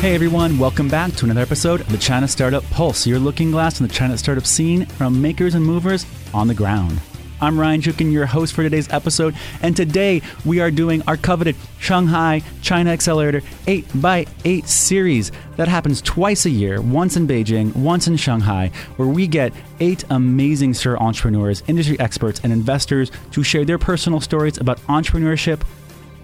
Hey everyone, welcome back to another episode of the China Startup Pulse, your looking glass on the China startup scene from makers and movers on the ground. I'm Ryan Jukin, your host for today's episode, and today we are doing our coveted Shanghai China Accelerator 8x8 series that happens twice a year, once in Beijing, once in Shanghai, where we get eight amazing STAR entrepreneurs, industry experts, and investors to share their personal stories about entrepreneurship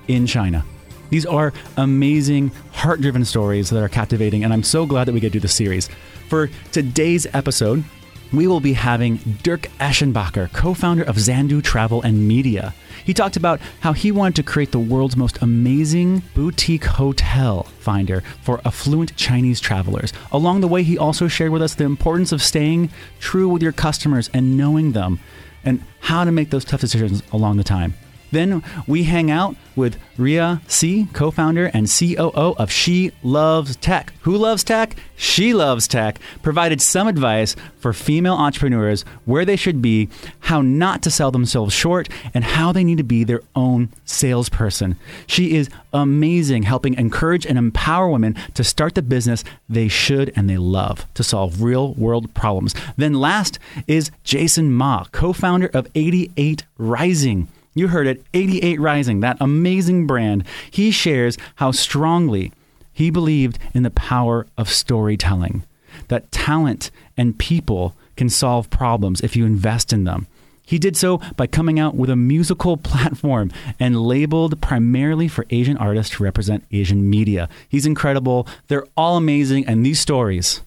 in China. These are amazing, heart driven stories that are captivating, and I'm so glad that we get to do the series. For today's episode, we will be having Dirk Eschenbacher, co founder of Xanadu Travel and Media. He talked about how he wanted to create the world's most amazing boutique hotel finder for affluent Chinese travelers. Along the way, he also shared with us the importance of staying true with your customers and knowing them and how to make those tough decisions along the time. Then we hang out with Ria C, co founder and COO of She Loves Tech. Who loves tech? She Loves Tech. Provided some advice for female entrepreneurs where they should be, how not to sell themselves short, and how they need to be their own salesperson. She is amazing, helping encourage and empower women to start the business they should and they love to solve real world problems. Then last is Jason Ma, co founder of 88 Rising. You heard it, 88 Rising, that amazing brand. He shares how strongly he believed in the power of storytelling, that talent and people can solve problems if you invest in them. He did so by coming out with a musical platform and labeled primarily for Asian artists to represent Asian media. He's incredible. They're all amazing, and these stories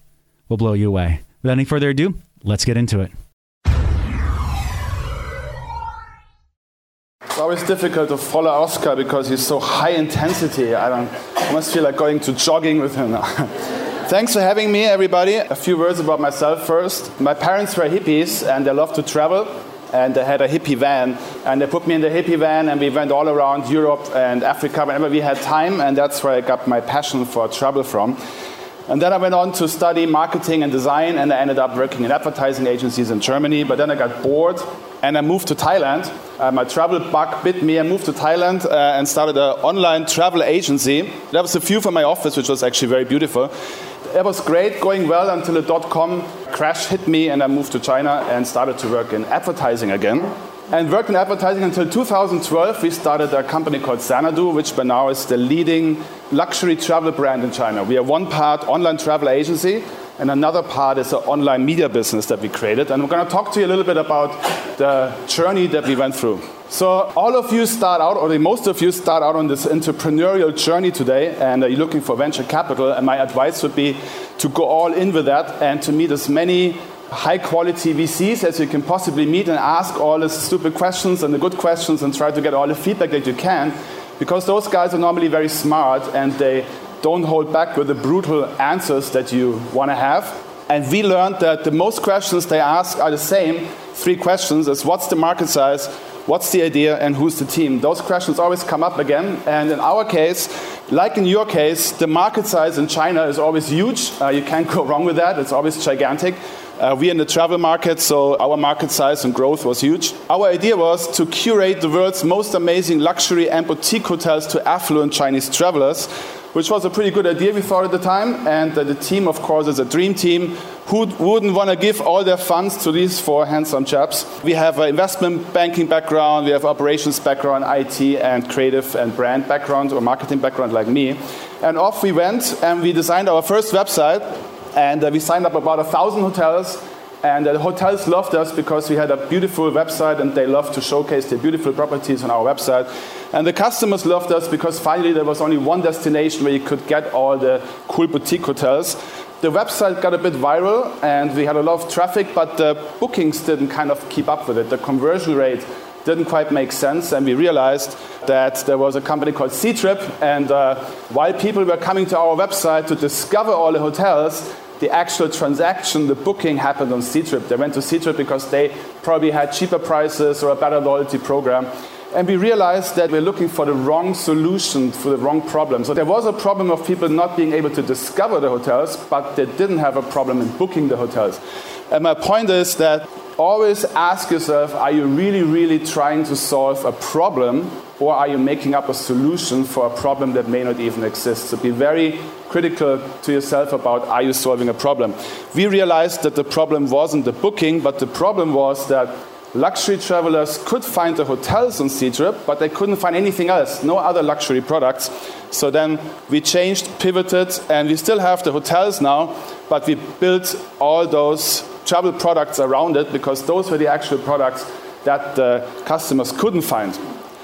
will blow you away. Without any further ado, let's get into it. Always difficult to follow Oscar because he's so high intensity. I don't. Must feel like going to jogging with him now. Thanks for having me, everybody. A few words about myself first. My parents were hippies and they loved to travel. And they had a hippie van, and they put me in the hippie van, and we went all around Europe and Africa whenever we had time, and that's where I got my passion for travel from. And then I went on to study marketing and design, and I ended up working in advertising agencies in Germany. But then I got bored, and I moved to Thailand. Uh, my travel bug bit me. I moved to Thailand uh, and started an online travel agency. That was a view from my office, which was actually very beautiful. It was great, going well until the dot com crash hit me, and I moved to China and started to work in advertising again. And worked in advertising until 2012. We started a company called Xanadu, which by now is the leading luxury travel brand in China. We are one part online travel agency, and another part is an online media business that we created. And we're going to talk to you a little bit about the journey that we went through. So, all of you start out, or the most of you start out on this entrepreneurial journey today, and you're looking for venture capital. And my advice would be to go all in with that and to meet as many high quality VCs as you can possibly meet and ask all the stupid questions and the good questions and try to get all the feedback that you can because those guys are normally very smart and they don't hold back with the brutal answers that you want to have. And we learned that the most questions they ask are the same three questions as what's the market size, what's the idea, and who's the team. Those questions always come up again. And in our case, like in your case, the market size in China is always huge. Uh, you can't go wrong with that, it's always gigantic. Uh, we're in the travel market, so our market size and growth was huge. Our idea was to curate the world's most amazing luxury and boutique hotels to affluent Chinese travelers which was a pretty good idea, we thought at the time. And uh, the team, of course, is a dream team. Who wouldn't want to give all their funds to these four handsome chaps? We have an investment banking background, we have operations background, IT, and creative and brand background or marketing background like me. And off we went, and we designed our first website. And uh, we signed up about a thousand hotels. And the hotels loved us because we had a beautiful website and they loved to showcase their beautiful properties on our website. And the customers loved us because finally there was only one destination where you could get all the cool boutique hotels. The website got a bit viral and we had a lot of traffic, but the bookings didn't kind of keep up with it. The conversion rate didn't quite make sense, and we realized that there was a company called Ctrip, and uh, while people were coming to our website to discover all the hotels, the actual transaction, the booking happened on Ctrip. They went to Ctrip because they probably had cheaper prices or a better loyalty program. And we realized that we're looking for the wrong solution for the wrong problem. So there was a problem of people not being able to discover the hotels, but they didn't have a problem in booking the hotels. And my point is that always ask yourself are you really, really trying to solve a problem or are you making up a solution for a problem that may not even exist? So be very critical to yourself about are you solving a problem. We realized that the problem wasn't the booking, but the problem was that luxury travelers could find the hotels on Ctrip, but they couldn't find anything else, no other luxury products. So then we changed, pivoted, and we still have the hotels now, but we built all those travel products around it because those were the actual products that the customers couldn't find.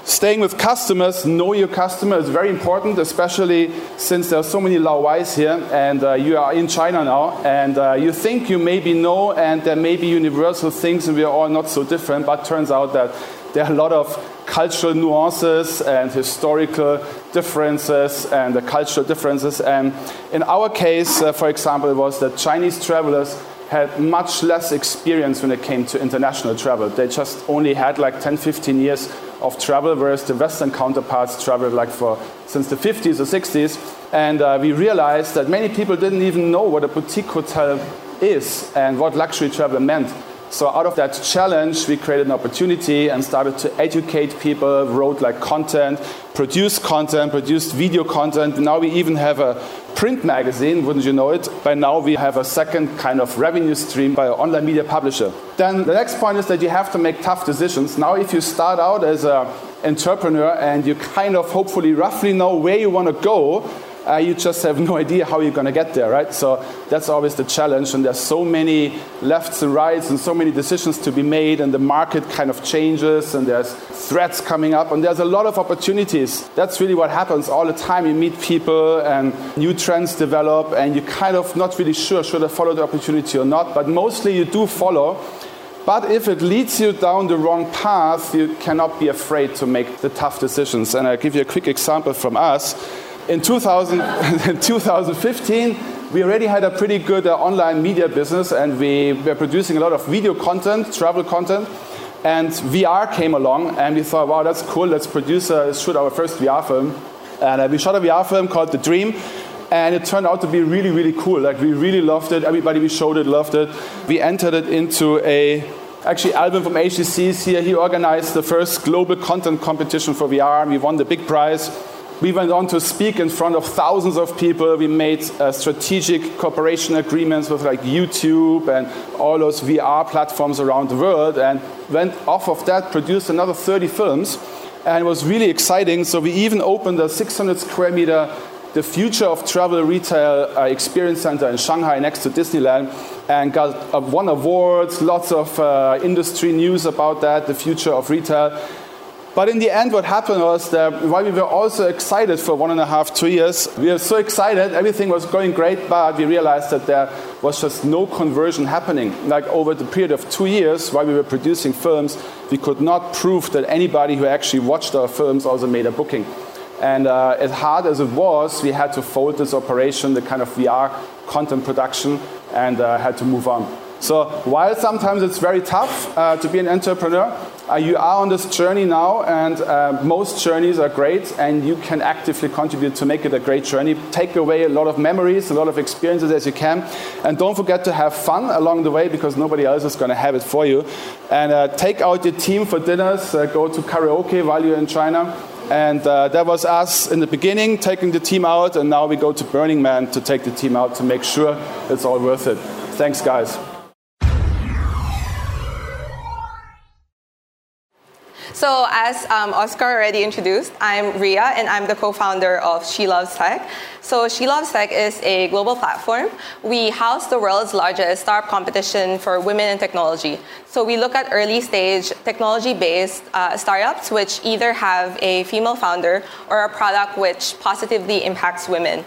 Staying with customers, know your customer is very important, especially since there are so many Laowais here and uh, you are in China now and uh, you think you maybe know and there may be universal things and we are all not so different, but turns out that there are a lot of cultural nuances and historical differences and the cultural differences. And in our case, uh, for example, it was that Chinese travelers had much less experience when it came to international travel. They just only had like 10, 15 years of travel, whereas the Western counterparts traveled like for since the 50s or 60s. And uh, we realized that many people didn't even know what a boutique hotel is and what luxury travel meant. So out of that challenge, we created an opportunity and started to educate people, wrote like content, produced content, produced video content. Now we even have a print magazine, wouldn't you know it? By now we have a second kind of revenue stream by an online media publisher. Then the next point is that you have to make tough decisions. Now if you start out as an entrepreneur and you kind of hopefully roughly know where you want to go, uh, you just have no idea how you're going to get there, right? So that's always the challenge. And there's so many lefts and rights and so many decisions to be made, and the market kind of changes, and there's threats coming up, and there's a lot of opportunities. That's really what happens all the time. You meet people, and new trends develop, and you're kind of not really sure should I follow the opportunity or not, but mostly you do follow. But if it leads you down the wrong path, you cannot be afraid to make the tough decisions. And I'll give you a quick example from us in 2000, 2015, we already had a pretty good uh, online media business and we were producing a lot of video content, travel content. And VR came along and we thought, wow, that's cool, let's produce, a, shoot our first VR film. And uh, we shot a VR film called The Dream. And it turned out to be really, really cool. Like, we really loved it. Everybody we showed it loved it. We entered it into a actually Alvin from HTC is here. He organized the first global content competition for VR. We won the big prize. We went on to speak in front of thousands of people. We made uh, strategic cooperation agreements with like YouTube and all those VR platforms around the world and went off of that, produced another 30 films. And it was really exciting. So we even opened a 600 square meter the future of travel retail uh, experience center in Shanghai next to Disneyland and got uh, won awards, lots of uh, industry news about that, the future of retail. But in the end, what happened was that while we were also excited for one and a half, two years, we were so excited, everything was going great, but we realized that there was just no conversion happening. Like over the period of two years, while we were producing films, we could not prove that anybody who actually watched our films also made a booking. And uh, as hard as it was, we had to fold this operation, the kind of VR content production, and uh, had to move on. So while sometimes it's very tough uh, to be an entrepreneur, uh, you are on this journey now, and uh, most journeys are great, and you can actively contribute to make it a great journey. Take away a lot of memories, a lot of experiences as you can, and don't forget to have fun along the way because nobody else is going to have it for you. And uh, take out your team for dinners, uh, go to karaoke while you're in China. And uh, that was us in the beginning, taking the team out, and now we go to Burning Man to take the team out to make sure it's all worth it. Thanks, guys. So as um, Oscar already introduced, I'm Ria and I'm the co-founder of She Loves Tech. So She Loves Tech is a global platform. We house the world's largest startup competition for women in technology. So we look at early stage technology-based uh, startups which either have a female founder or a product which positively impacts women.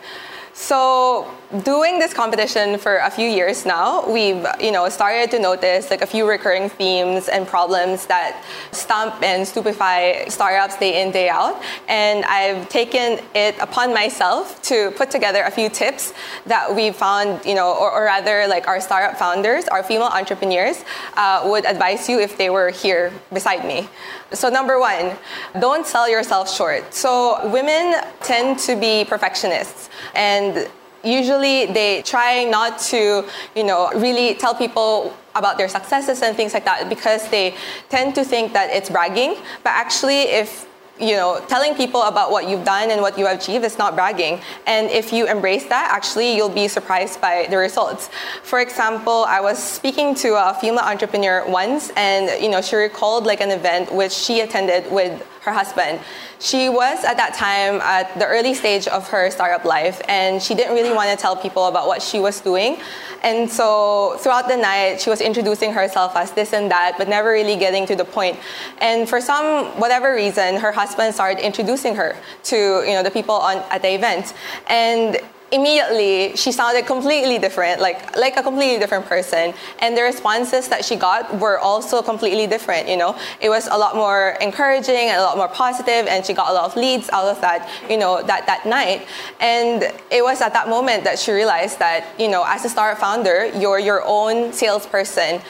So doing this competition for a few years now, we've you know started to notice like a few recurring themes and problems that stump and stupefy startups day in day out. And I've taken it upon myself to put together a few tips that we found you know, or, or rather like our startup founders, our female entrepreneurs, uh, would advise you if they were here beside me. So number one, don't sell yourself short. So women tend to be perfectionists and usually they try not to, you know, really tell people about their successes and things like that because they tend to think that it's bragging. But actually, if you know, telling people about what you've done and what you have achieved is not bragging. And if you embrace that, actually, you'll be surprised by the results. For example, I was speaking to a female entrepreneur once, and you know, she recalled like an event which she attended with her husband. She was at that time at the early stage of her startup life, and she didn't really want to tell people about what she was doing. And so throughout the night, she was introducing herself as this and that, but never really getting to the point. And for some whatever reason, her husband started introducing her to you know the people on at the event, and immediately she sounded completely different like like a completely different person. And the responses that she got were also completely different you know? It was a lot more encouraging and a lot more positive and she got a lot of leads out of that you know that that night. And it was at that moment that she realized that you know as a startup founder you're your own salesperson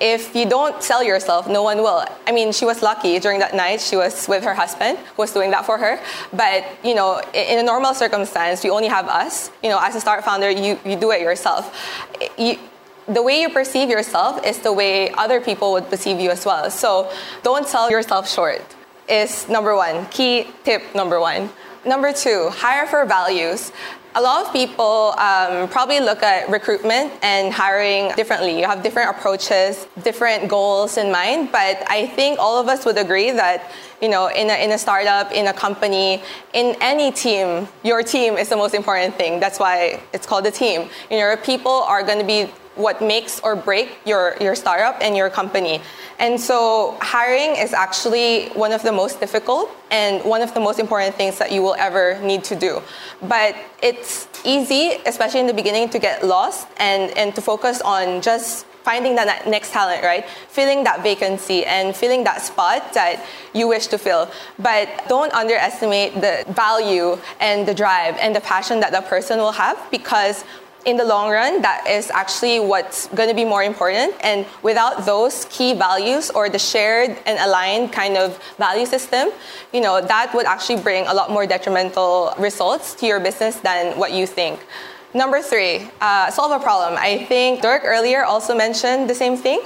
if you don't sell yourself, no one will. I mean, she was lucky during that night. She was with her husband, who was doing that for her. But you know, in a normal circumstance, you only have us. You know, as a start founder, you you do it yourself. You, the way you perceive yourself is the way other people would perceive you as well. So don't sell yourself short. Is number one key tip number one. Number two, hire for values a lot of people um, probably look at recruitment and hiring differently. You have different approaches, different goals in mind, but I think all of us would agree that you know, in a, in a startup, in a company, in any team, your team is the most important thing. That's why it's called a team. You know, people are going to be what makes or break your, your startup and your company. And so hiring is actually one of the most difficult and one of the most important things that you will ever need to do. But it's easy, especially in the beginning, to get lost and, and to focus on just finding that next talent, right? Filling that vacancy and filling that spot that you wish to fill. But don't underestimate the value and the drive and the passion that the person will have because in the long run, that is actually what's going to be more important. And without those key values or the shared and aligned kind of value system, you know, that would actually bring a lot more detrimental results to your business than what you think. Number three, uh, solve a problem. I think Dirk earlier also mentioned the same thing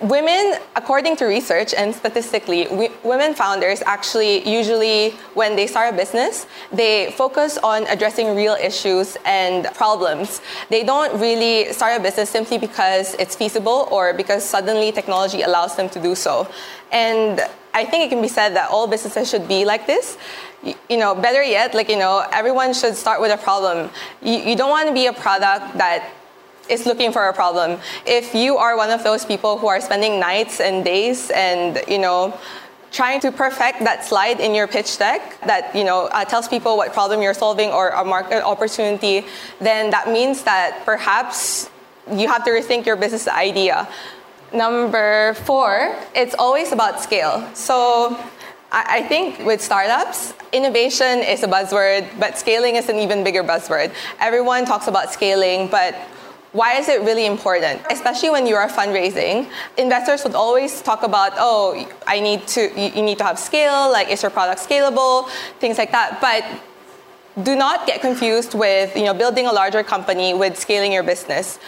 women, according to research and statistically, we, women founders actually usually, when they start a business, they focus on addressing real issues and problems. They don't really start a business simply because it's feasible or because suddenly technology allows them to do so. And I think it can be said that all businesses should be like this. You know, better yet, like, you know, everyone should start with a problem. You, you don't want to be a product that is looking for a problem. If you are one of those people who are spending nights and days and, you know, trying to perfect that slide in your pitch deck that you know uh, tells people what problem you're solving or a market opportunity then that means that perhaps you have to rethink your business idea number four it's always about scale so I think with startups, innovation is a buzzword, but scaling is an even bigger buzzword. Everyone talks about scaling, but why is it really important? Especially when you are fundraising, investors would always talk about, oh, I need to, you need to have scale, like is your product scalable, things like that. But do not get confused with you know building a larger company with scaling your business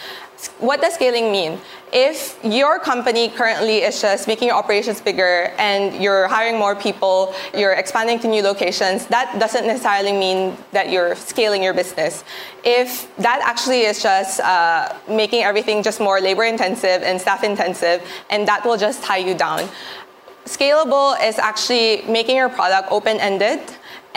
what does scaling mean? If your company currently is just making your operations bigger and you're hiring more people, you're expanding to new locations, that doesn't necessarily mean that you're scaling your business. If that actually is just uh, making everything just more labor intensive and staff intensive, and that will just tie you down. Scalable is actually making your product open ended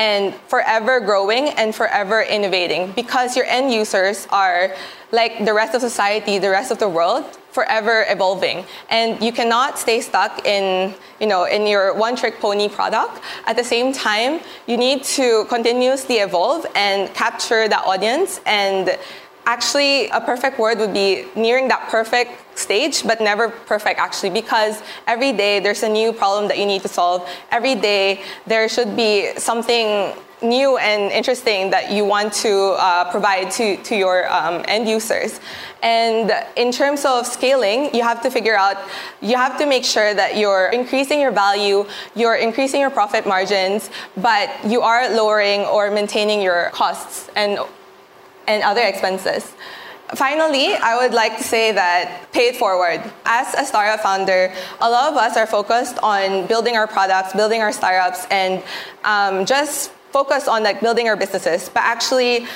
and forever growing and forever innovating because your end users are like the rest of society, the rest of the world, forever evolving. And you cannot stay stuck in, you know, in your one trick pony product. At the same time, you need to continuously evolve and capture that audience and actually a perfect word would be nearing that perfect stage but never perfect actually because every day there's a new problem that you need to solve every day there should be something new and interesting that you want to uh, provide to, to your um, end users. And in terms of scaling, you have to figure out, you have to make sure that you're increasing your value, you're increasing your profit margins, but you are lowering or maintaining your costs. And and other expenses. Finally, I would like to say that pay it forward. As a startup founder, a lot of us are focused on building our products, building our startups, and um, just focus on like building our businesses. But actually,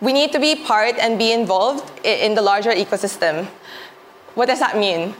we need to be part and be involved in the larger ecosystem. What does that mean?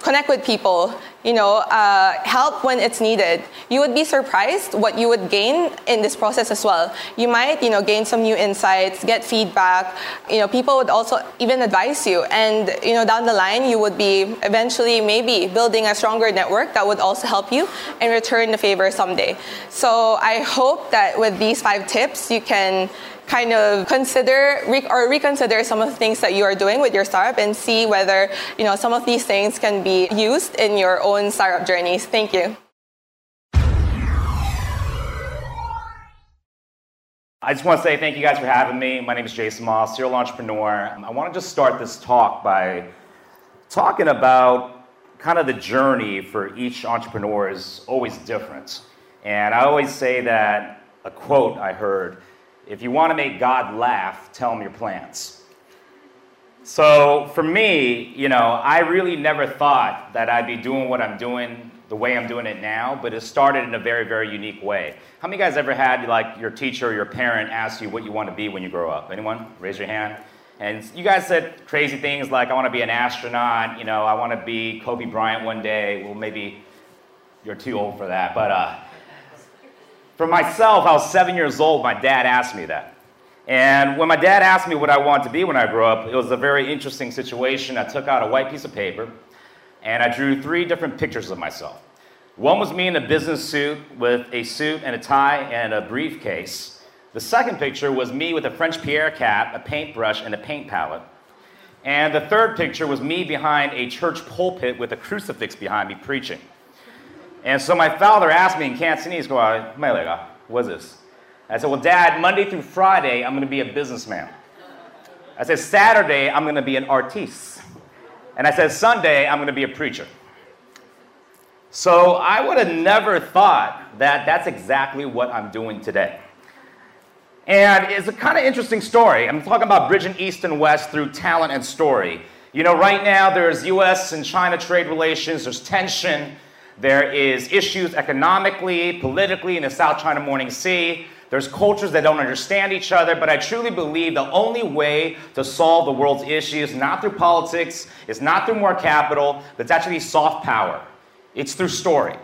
connect with people, you know, uh, help when it's needed. You would be surprised what you would gain in this process as well. You might, you know, gain some new insights, get feedback. You know, people would also even advise you, and you know, down the line, you would be eventually maybe building a stronger network that would also help you and return the favor someday. So I hope that with these five tips, you can kind of consider or reconsider some of the things that you are doing with your startup and see whether you know some of these things can be used in your own startup journeys. Thank you. I just want to say thank you guys for having me. My name is Jason Ma, serial entrepreneur. Um, I want to just start this talk by talking about kind of the journey for each entrepreneur is always different. And I always say that a quote I heard if you want to make God laugh, tell him your plans. So for me, you know, I really never thought that I'd be doing what I'm doing the way I'm doing it now, but it started in a very, very unique way. How many guys ever had like your teacher or your parent ask you what you want to be when you grow up? Anyone? Raise your hand. And you guys said crazy things like, I want to be an astronaut, you know, I want to be Kobe Bryant one day. Well, maybe you're too old for that, but uh, for myself, I was seven years old. My dad asked me that. And when my dad asked me what I wanted to be when I grew up, it was a very interesting situation. I took out a white piece of paper and I drew three different pictures of myself. One was me in a business suit with a suit and a tie and a briefcase. The second picture was me with a French Pierre cap, a paintbrush, and a paint palette. And the third picture was me behind a church pulpit with a crucifix behind me preaching. And so my father asked me in Cantonese, what is this? I said, well, Dad, Monday through Friday, I'm going to be a businessman. I said, Saturday, I'm going to be an artiste. And I said, Sunday, I'm going to be a preacher. So I would have never thought that that's exactly what I'm doing today. And it's a kind of interesting story. I'm talking about bridging East and West through talent and story. You know, right now there's US and China trade relations, there's tension there is issues economically, politically in the South China Morning Sea. There's cultures that don't understand each other, but I truly believe the only way to solve the world's issues, not through politics, is not through more capital, but it's actually soft power. It's through story.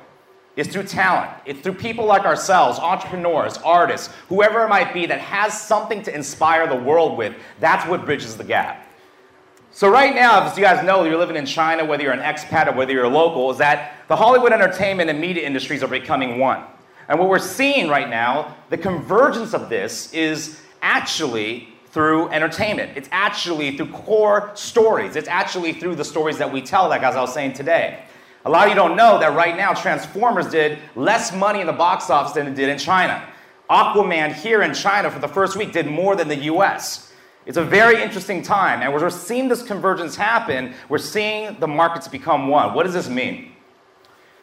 It's through talent. It's through people like ourselves, entrepreneurs, artists, whoever it might be that has something to inspire the world with. That's what bridges the gap. So right now, as you guys know, you're living in China, whether you're an expat or whether you're a local, is that the Hollywood entertainment and media industries are becoming one. And what we're seeing right now, the convergence of this is actually through entertainment. It's actually through core stories. It's actually through the stories that we tell, like as I was saying today. A lot of you don't know that right now Transformers did less money in the box office than it did in China. Aquaman here in China for the first week did more than the US. It's a very interesting time, and we're seeing this convergence happen. We're seeing the markets become one. What does this mean?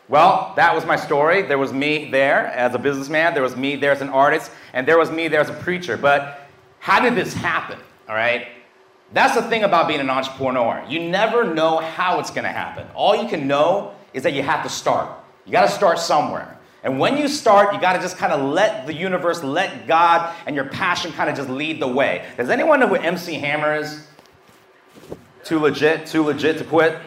Well, that was my story. There was me there as a businessman, there was me there as an artist, and there was me there as a preacher. But how did this happen? All right? That's the thing about being an entrepreneur. You never know how it's going to happen. All you can know is that you have to start. You got to start somewhere. And when you start, you got to just kind of let the universe, let God and your passion kind of just lead the way. Does anyone know who MC Hammer is? Too legit, too legit to quit?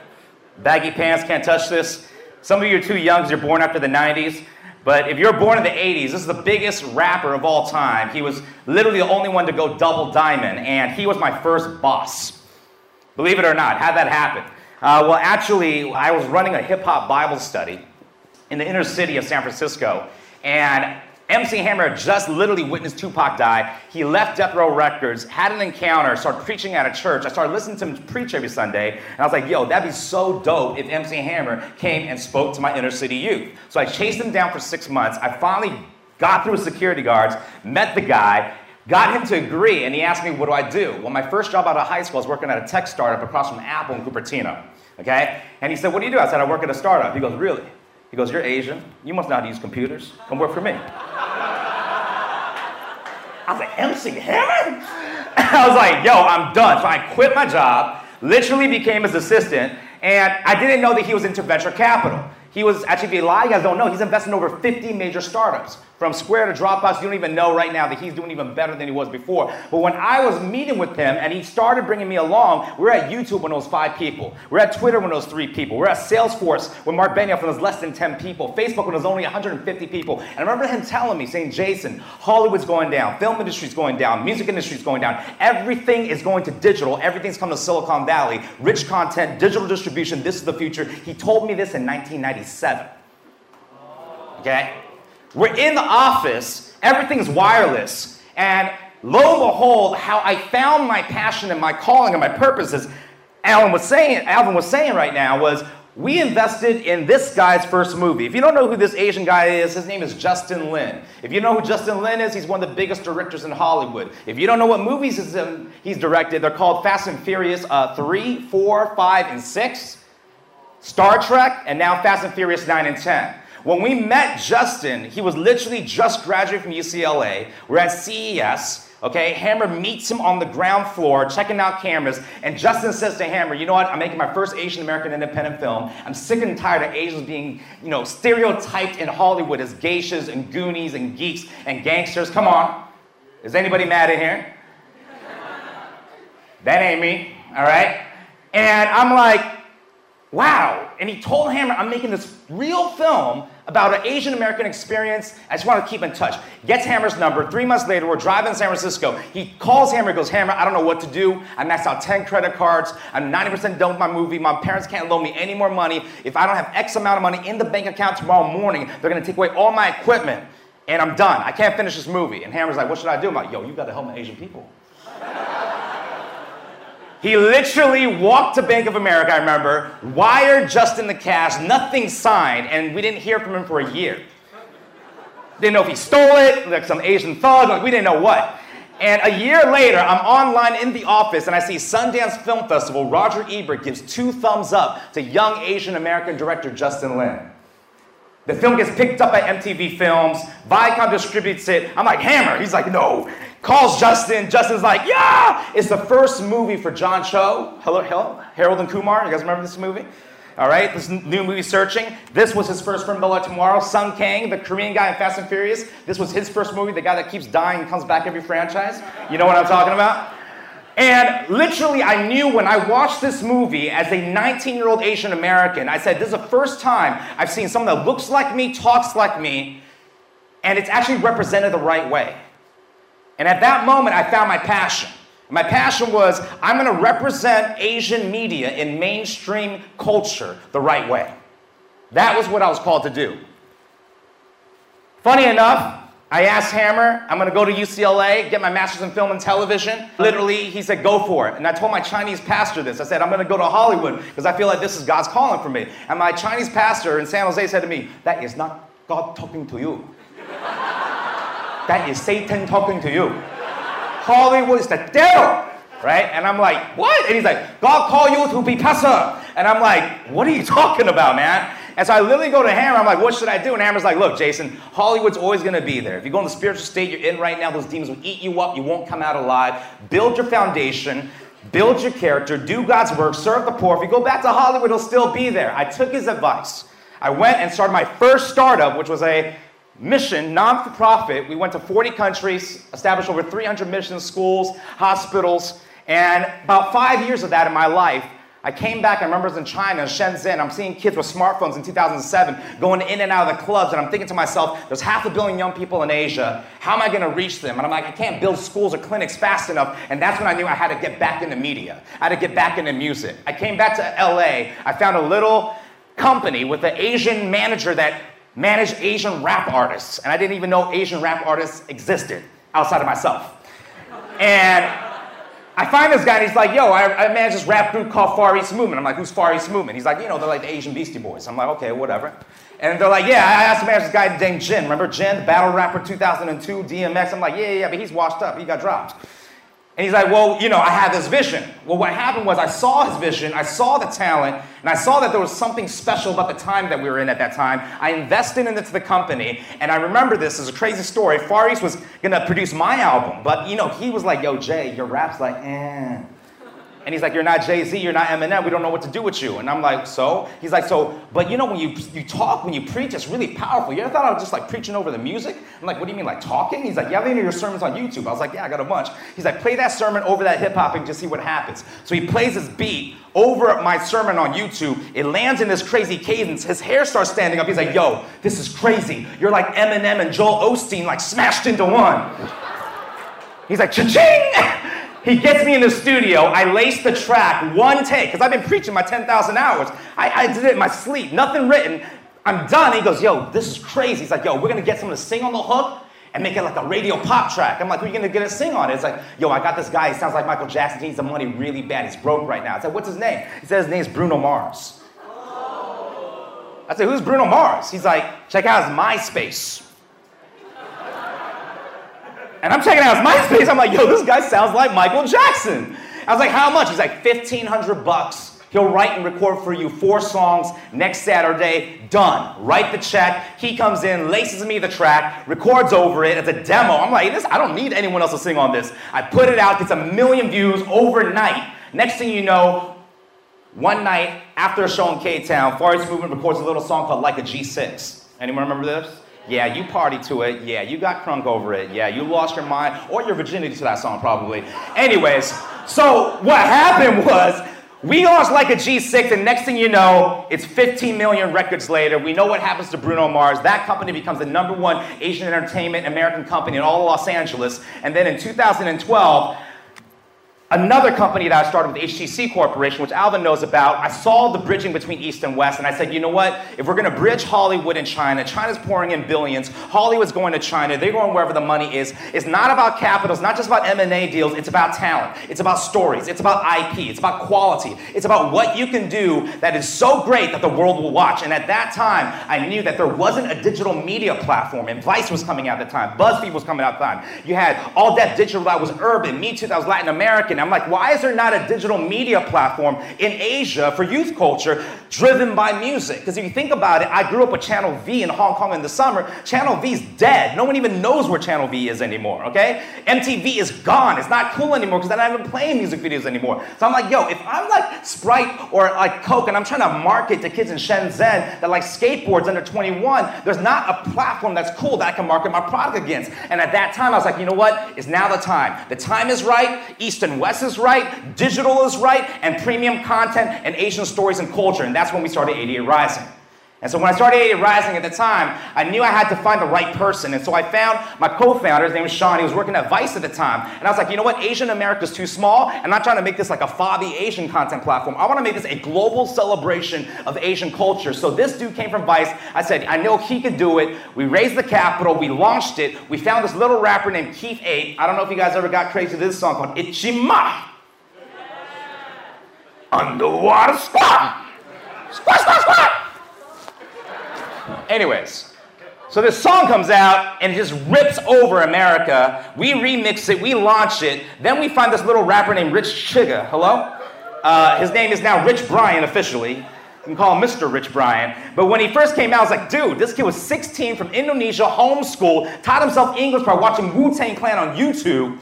Baggy pants, can't touch this. Some of you are too young because you're born after the 90s. But if you're born in the 80s, this is the biggest rapper of all time. He was literally the only one to go double diamond, and he was my first boss. Believe it or not, how'd that happen? Uh, well, actually, I was running a hip hop Bible study in the inner city of San Francisco. And MC Hammer just literally witnessed Tupac die. He left Death Row Records, had an encounter, started preaching at a church. I started listening to him preach every Sunday, and I was like, yo, that'd be so dope if MC Hammer came and spoke to my inner city youth. So I chased him down for six months. I finally got through security guards, met the guy, got him to agree, and he asked me, what do I do? Well, my first job out of high school, I was working at a tech startup across from Apple in Cupertino. Okay? And he said, what do you do? I said, I work at a startup. He goes, really? He goes, You're Asian. You must not use computers. Come work for me. I was like, MC Hammer? I was like, yo, I'm done. So I quit my job, literally became his assistant, and I didn't know that he was into venture capital. He was actually, if you lie, you guys don't know, he's invested in over 50 major startups. From Square to Dropbox, you don't even know right now that he's doing even better than he was before. But when I was meeting with him and he started bringing me along, we are at YouTube when it was five people. We are at Twitter when it was three people. We are at Salesforce when Mark Benioff when it was less than 10 people. Facebook when it was only 150 people. And I remember him telling me, saying, Jason, Hollywood's going down, film industry's going down, music industry's going down. Everything is going to digital. Everything's coming to Silicon Valley. Rich content, digital distribution, this is the future. He told me this in 1997. Okay? We're in the office, everything's wireless, and lo and behold, how I found my passion and my calling and my purpose, as Alan was saying, Alvin was saying right now, was we invested in this guy's first movie. If you don't know who this Asian guy is, his name is Justin Lin. If you know who Justin Lin is, he's one of the biggest directors in Hollywood. If you don't know what movies he's directed, they're called Fast and Furious uh, 3, 4, 5, and 6, Star Trek, and now Fast and Furious 9 and 10. When we met Justin, he was literally just graduated from UCLA. We're at CES. Okay, Hammer meets him on the ground floor, checking out cameras, and Justin says to Hammer, "You know what? I'm making my first Asian American independent film. I'm sick and tired of Asians being, you know, stereotyped in Hollywood as geishas and goonies and geeks and gangsters. Come on, is anybody mad in here? that ain't me. All right." And I'm like, "Wow!" And he told Hammer, "I'm making this real film about an Asian American experience. I just want to keep in touch. Gets Hammer's number. Three months later, we're driving to San Francisco. He calls Hammer, goes, Hammer, I don't know what to do. I maxed out 10 credit cards. I'm 90% done with my movie. My parents can't loan me any more money. If I don't have X amount of money in the bank account tomorrow morning, they're going to take away all my equipment. And I'm done. I can't finish this movie. And Hammer's like, what should I do? I'm like, yo, you got to help my Asian people. He literally walked to Bank of America, I remember, wired Justin the cash, nothing signed, and we didn't hear from him for a year. Didn't know if he stole it, like some Asian thug, like we didn't know what. And a year later, I'm online in the office and I see Sundance Film Festival, Roger Ebert gives two thumbs up to young Asian American director Justin Lin. The film gets picked up by MTV Films. Viacom distributes it. I'm like, Hammer. He's like, no. Calls Justin. Justin's like, yeah. It's the first movie for John Cho. Hello, hello. Harold and Kumar. You guys remember this movie? All right, this new movie, Searching. This was his first film, Bella Tomorrow. Sung Kang, the Korean guy in Fast and Furious. This was his first movie, the guy that keeps dying and comes back every franchise. You know what I'm talking about? And literally, I knew when I watched this movie as a 19 year old Asian American, I said, This is the first time I've seen someone that looks like me, talks like me, and it's actually represented the right way. And at that moment, I found my passion. My passion was I'm going to represent Asian media in mainstream culture the right way. That was what I was called to do. Funny enough, I asked Hammer, I'm gonna go to UCLA, get my master's in film and television. Literally, he said, go for it. And I told my Chinese pastor this. I said, I'm gonna go to Hollywood because I feel like this is God's calling for me. And my Chinese pastor in San Jose said to me, That is not God talking to you. That is Satan talking to you. Hollywood is the devil. Right? And I'm like, what? And he's like, God called you to be pastor. And I'm like, what are you talking about, man? And so I literally go to Hammer. I'm like, what should I do? And Hammer's like, look, Jason, Hollywood's always going to be there. If you go in the spiritual state you're in right now, those demons will eat you up. You won't come out alive. Build your foundation. Build your character. Do God's work. Serve the poor. If you go back to Hollywood, it'll still be there. I took his advice. I went and started my first startup, which was a mission, non profit. We went to 40 countries, established over 300 mission schools, hospitals, and about five years of that in my life, I came back, I remember I was in China, Shenzhen. I'm seeing kids with smartphones in 2007 going in and out of the clubs, and I'm thinking to myself, there's half a billion young people in Asia. How am I gonna reach them? And I'm like, I can't build schools or clinics fast enough. And that's when I knew I had to get back into media. I had to get back into music. I came back to LA. I found a little company with an Asian manager that managed Asian rap artists. And I didn't even know Asian rap artists existed outside of myself. And I find this guy and he's like, yo, I, I manage this rap group called Far East Movement. I'm like, who's Far East Movement? He's like, you know, they're like the Asian Beastie Boys. I'm like, okay, whatever. And they're like, yeah, I asked to manage this guy named Jin. Remember Jin, the battle rapper 2002, DMX? I'm like, yeah, yeah, but he's washed up. He got dropped. And he's like, Well, you know, I had this vision. Well, what happened was I saw his vision, I saw the talent, and I saw that there was something special about the time that we were in at that time. I invested into the company, and I remember this as a crazy story. Far East was gonna produce my album, but you know, he was like, Yo, Jay, your rap's like, eh. And he's like, You're not Jay Z, you're not Eminem, we don't know what to do with you. And I'm like, So? He's like, So, but you know, when you, you talk, when you preach, it's really powerful. You ever thought I was just like preaching over the music? I'm like, What do you mean, like talking? He's like, Yeah, I think your sermons on YouTube. I was like, Yeah, I got a bunch. He's like, Play that sermon over that hip hop and just see what happens. So he plays his beat over my sermon on YouTube. It lands in this crazy cadence. His hair starts standing up. He's like, Yo, this is crazy. You're like Eminem and Joel Osteen, like smashed into one. He's like, Cha-ching! He gets me in the studio. I lace the track, one take, because I've been preaching my 10,000 hours. I, I did it in my sleep, nothing written. I'm done. He goes, Yo, this is crazy. He's like, Yo, we're gonna get someone to sing on the hook and make it like a radio pop track. I'm like, who are you gonna get to sing on it? It's like, yo, I got this guy, he sounds like Michael Jackson, he needs the money really bad, he's broke right now. I said, what's his name? He said his name's Bruno Mars. I said, who's Bruno Mars? He's like, check out his MySpace. And I'm checking out his MySpace. I'm like, yo, this guy sounds like Michael Jackson. I was like, how much? He's like, 1500 bucks. He'll write and record for you four songs next Saturday. Done. Write the check. He comes in, laces me the track, records over it. It's a demo. I'm like, this, I don't need anyone else to sing on this. I put it out, gets a million views overnight. Next thing you know, one night after a show in K Town, Far East Movement records a little song called Like a G6. Anyone remember this? Yeah, you party to it. Yeah, you got crunk over it. Yeah, you lost your mind or your virginity to that song, probably. Anyways, so what happened was we launched like a G6, and next thing you know, it's 15 million records later. We know what happens to Bruno Mars. That company becomes the number one Asian entertainment American company in all of Los Angeles. And then in 2012, another company that I started with HTC Corporation, which Alvin knows about, I saw the bridging between East and West, and I said, you know what? If we're going to bridge Hollywood and China, China's pouring in billions, Hollywood's going to China, they're going wherever the money is. It's not about capital, it's not just about M&A deals, it's about talent, it's about stories, it's about IP, it's about quality, it's about what you can do that is so great that the world will watch. And at that time, I knew that there wasn't a digital media platform, and Vice was coming out at the time, BuzzFeed was coming out at the time. You had All Def Digital that was urban, Mitú that was Latin American, I'm like, why is there not a digital media platform in Asia for youth culture driven by music? Because if you think about it, I grew up with Channel V in Hong Kong in the summer. Channel V is dead. No one even knows where Channel V is anymore, okay? MTV is gone. It's not cool anymore because they're not even playing music videos anymore. So I'm like, yo, if I'm like Sprite or like Coke and I'm trying to market to kids in Shenzhen that like skateboards under 21, there's not a platform that's cool that I can market my product against. And at that time, I was like, you know what? It's now the time. The time is right. East and West is right digital is right, and premium content and Asian stories and culture. And that's when we started 88 Rising. And so when I started 88 Rising at the time, I knew I had to find the right person. And so I found my co-founder, his name was Sean, he was working at Vice at the time. And I was like, you know what, Asian America is too small. I'm not trying to make this like a fobby Asian content platform. I want to make this a global celebration of Asian culture. So this dude came from Vice. I said, I know he could do it. We raised the capital, we launched it. We found this little rapper named Keith Ape. I don't know if you guys ever got crazy to this song called It G Ma underwater squat. Squat, squat, squat. Anyways, so this song comes out and it just rips over America. We remix it, we launch it. Then we find this little rapper named Rich Chigga. Hello? Uh, his name is now Rich Brian officially. You can call him Mr. Rich Brian. But when he first came out, I was like, dude, this kid was 16 from Indonesia, homeschooled, taught himself English by watching Wu Tang Clan on YouTube,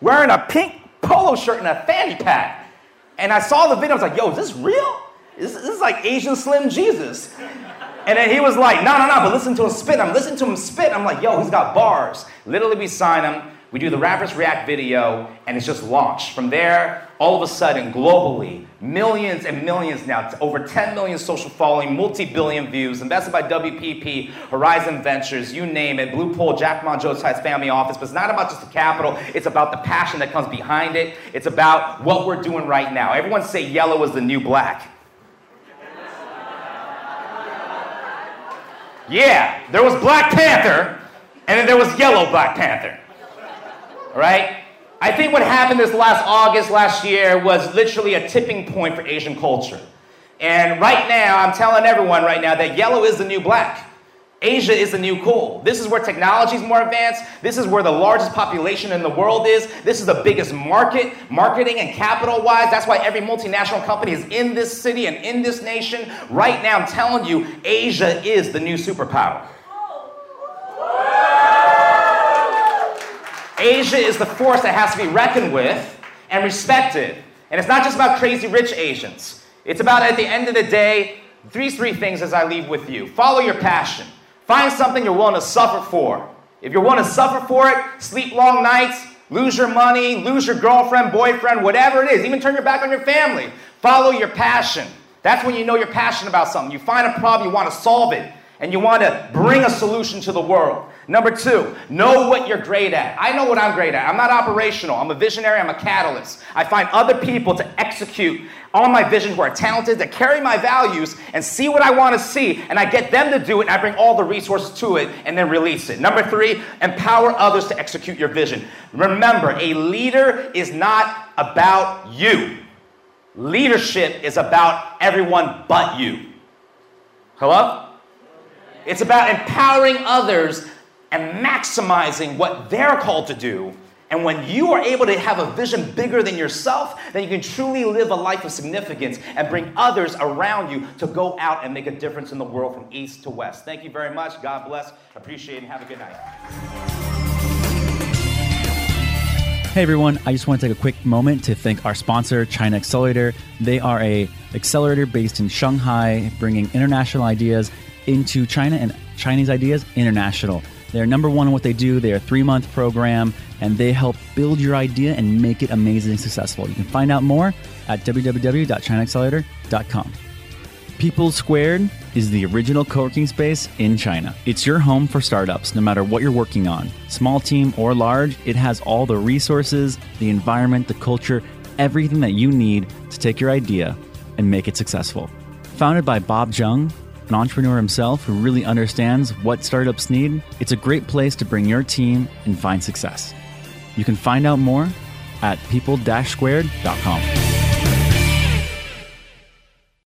wearing a pink polo shirt and a fanny pack. And I saw the video, I was like, yo, is this real? This is like Asian Slim Jesus. And then he was like, no, no, no, but listen to him spit. I'm listening to him spit. I'm like, yo, he's got bars. Literally, we sign him. We do the Rappers React video, and it's just launched. From there, all of a sudden, globally, millions and millions now, over 10 million social following, multi billion views, invested by WPP, Horizon Ventures, you name it, Blue Pool, Jack Monjo's family office. But it's not about just the capital, it's about the passion that comes behind it. It's about what we're doing right now. Everyone say yellow is the new black. Yeah, there was Black Panther, and then there was yellow Black Panther. All right? I think what happened this last August last year was literally a tipping point for Asian culture. And right now, I'm telling everyone right now that yellow is the new black. Asia is the new cool. This is where technology is more advanced. This is where the largest population in the world is. This is the biggest market, marketing and capital wise. That's why every multinational company is in this city and in this nation. Right now, I'm telling you, Asia is the new superpower. Asia is the force that has to be reckoned with and respected. And it's not just about crazy rich Asians. It's about, at the end of the day, these three things as I leave with you. Follow your passion. Find something you're willing to suffer for. If you're willing to suffer for it, sleep long nights, lose your money, lose your girlfriend, boyfriend, whatever it is, even turn your back on your family. Follow your passion. That's when you know you're passionate about something. You find a problem, you want to solve it, and you want to bring a solution to the world. Number two, know what you're great at. I know what I'm great at. I'm not operational. I'm a visionary. I'm a catalyst. I find other people to execute on my vision who are talented, that carry my values, and see what I want to see, and I get them to do it, and I bring all the resources to it, and then release it. Number three, empower others to execute your vision. Remember, a leader is not about you. Leadership is about everyone but you. Hello? It's about empowering others and maximizing what they're called to do. And when you are able to have a vision bigger than yourself, then you can truly live a life of significance and bring others around you to go out and make a difference in the world from east to west. Thank you very much. God bless. Appreciate it. And have a good night. Hey everyone, I just want to take a quick moment to thank our sponsor, China Accelerator. They are a accelerator based in Shanghai, bringing international ideas into China and Chinese ideas international. They're number one in what they do. They're a three month program and they help build your idea and make it amazing and successful. You can find out more at www.chinaaccelerator.com. People Squared is the original co working space in China. It's your home for startups, no matter what you're working on. Small team or large, it has all the resources, the environment, the culture, everything that you need to take your idea and make it successful. Founded by Bob Jung, an entrepreneur himself who really understands what startups need, it's a great place to bring your team and find success. You can find out more at people-squared.com.